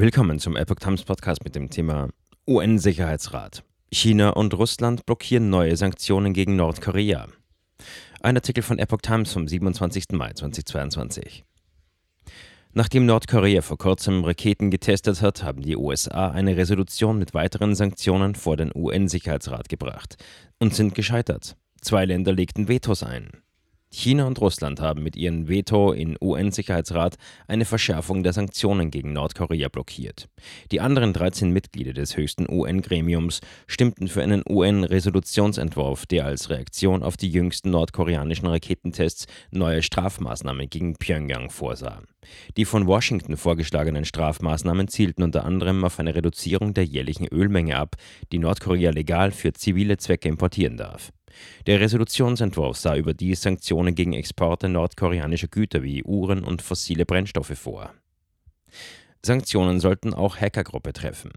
Willkommen zum Epoch Times Podcast mit dem Thema UN-Sicherheitsrat. China und Russland blockieren neue Sanktionen gegen Nordkorea. Ein Artikel von Epoch Times vom 27. Mai 2022. Nachdem Nordkorea vor kurzem Raketen getestet hat, haben die USA eine Resolution mit weiteren Sanktionen vor den UN-Sicherheitsrat gebracht und sind gescheitert. Zwei Länder legten Vetos ein. China und Russland haben mit ihrem Veto im UN-Sicherheitsrat eine Verschärfung der Sanktionen gegen Nordkorea blockiert. Die anderen 13 Mitglieder des höchsten UN-Gremiums stimmten für einen UN-Resolutionsentwurf, der als Reaktion auf die jüngsten nordkoreanischen Raketentests neue Strafmaßnahmen gegen Pyongyang vorsah. Die von Washington vorgeschlagenen Strafmaßnahmen zielten unter anderem auf eine Reduzierung der jährlichen Ölmenge ab, die Nordkorea legal für zivile Zwecke importieren darf. Der Resolutionsentwurf sah überdies Sanktionen gegen Exporte nordkoreanischer Güter wie Uhren und fossile Brennstoffe vor. Sanktionen sollten auch Hackergruppe treffen.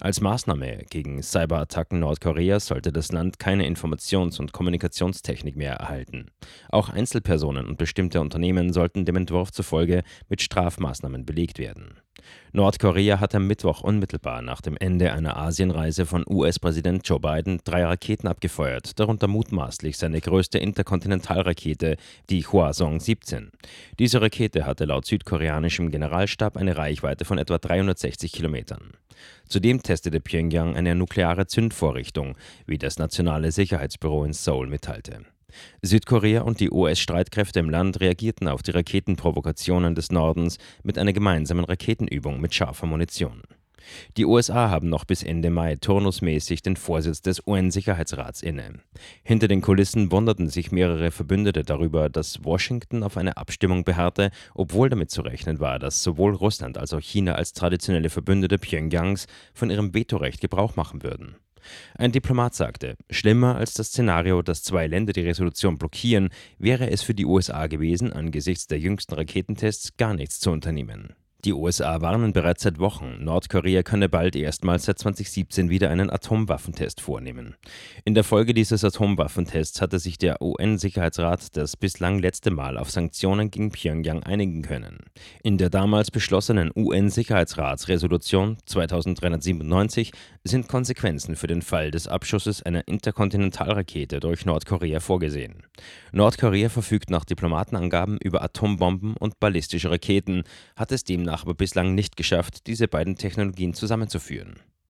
Als Maßnahme gegen Cyberattacken Nordkoreas sollte das Land keine Informations- und Kommunikationstechnik mehr erhalten. Auch Einzelpersonen und bestimmte Unternehmen sollten dem Entwurf zufolge mit Strafmaßnahmen belegt werden. Nordkorea hat am Mittwoch unmittelbar nach dem Ende einer Asienreise von US-Präsident Joe Biden drei Raketen abgefeuert, darunter mutmaßlich seine größte Interkontinentalrakete, die Hwasong 17. Diese Rakete hatte laut südkoreanischem Generalstab eine Reichweite von etwa 360 Kilometern. Zudem testete Pyongyang eine nukleare Zündvorrichtung, wie das Nationale Sicherheitsbüro in Seoul mitteilte. Südkorea und die US-Streitkräfte im Land reagierten auf die Raketenprovokationen des Nordens mit einer gemeinsamen Raketenübung mit scharfer Munition. Die USA haben noch bis Ende Mai turnusmäßig den Vorsitz des UN-Sicherheitsrats inne. Hinter den Kulissen wunderten sich mehrere Verbündete darüber, dass Washington auf eine Abstimmung beharrte, obwohl damit zu rechnen war, dass sowohl Russland als auch China als traditionelle Verbündete Pyongyangs von ihrem Vetorecht Gebrauch machen würden. Ein Diplomat sagte, schlimmer als das Szenario, dass zwei Länder die Resolution blockieren, wäre es für die USA gewesen, angesichts der jüngsten Raketentests gar nichts zu unternehmen. Die USA warnen bereits seit Wochen, Nordkorea könne bald erstmals seit 2017 wieder einen Atomwaffentest vornehmen. In der Folge dieses Atomwaffentests hatte sich der UN-Sicherheitsrat das bislang letzte Mal auf Sanktionen gegen Pyongyang einigen können. In der damals beschlossenen UN-Sicherheitsratsresolution 2397 sind Konsequenzen für den Fall des Abschusses einer Interkontinentalrakete durch Nordkorea vorgesehen. Nordkorea verfügt nach Diplomatenangaben über Atombomben und ballistische Raketen, hat es demnach aber bislang nicht geschafft, diese beiden Technologien zusammenzuführen.